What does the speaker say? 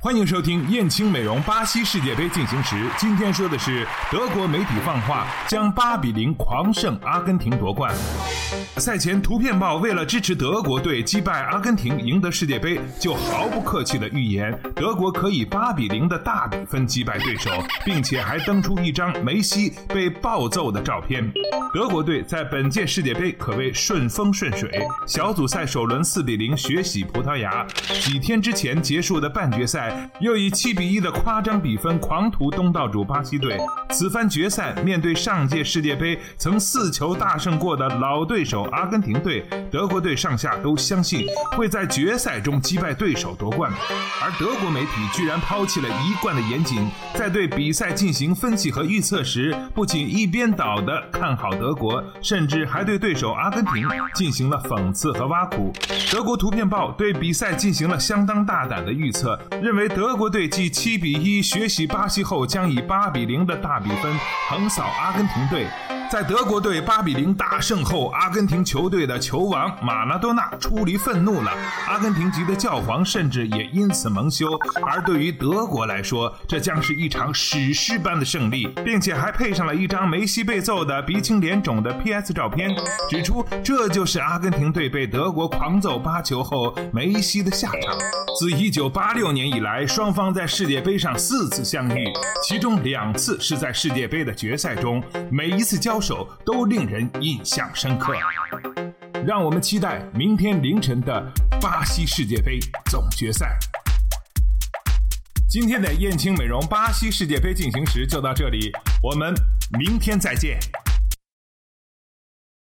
欢迎收听燕青美容巴西世界杯进行时。今天说的是德国媒体放话，将八比零狂胜阿根廷夺冠。赛前，图片报为了支持德国队击败阿根廷赢得世界杯，就毫不客气地预言德国可以八比零的大比分击败对手，并且还登出一张梅西被暴揍的照片。德国队在本届世界杯可谓顺风顺水，小组赛首轮四比零血洗葡萄牙，几天之前结束的半决赛。又以七比一的夸张比分狂屠东道主巴西队。此番决赛面对上届世界杯曾四球大胜过的老对手阿根廷队，德国队上下都相信会在决赛中击败对手夺冠。而德国媒体居然抛弃了一贯的严谨，在对比赛进行分析和预测时，不仅一边倒的看好德国，甚至还对对手阿根廷进行了讽刺和挖苦。德国图片报对比赛进行了相当大胆的预测，认为。德国队继七比一学习巴西后，将以八比零的大比分横扫阿根廷队。在德国队八比零大胜后，阿根廷球队的球王马拉多纳出离愤怒了，阿根廷籍的教皇甚至也因此蒙羞。而对于德国来说，这将是一场史诗般的胜利，并且还配上了一张梅西被揍的鼻青脸肿的 PS 照片，指出这就是阿根廷队被德国狂揍八球后梅西的下场。自1986年以来，双方在世界杯上四次相遇，其中两次是在世界杯的决赛中，每一次交。手都令人印象深刻，让我们期待明天凌晨的巴西世界杯总决赛。今天的燕青美容巴西世界杯进行时就到这里，我们明天再见。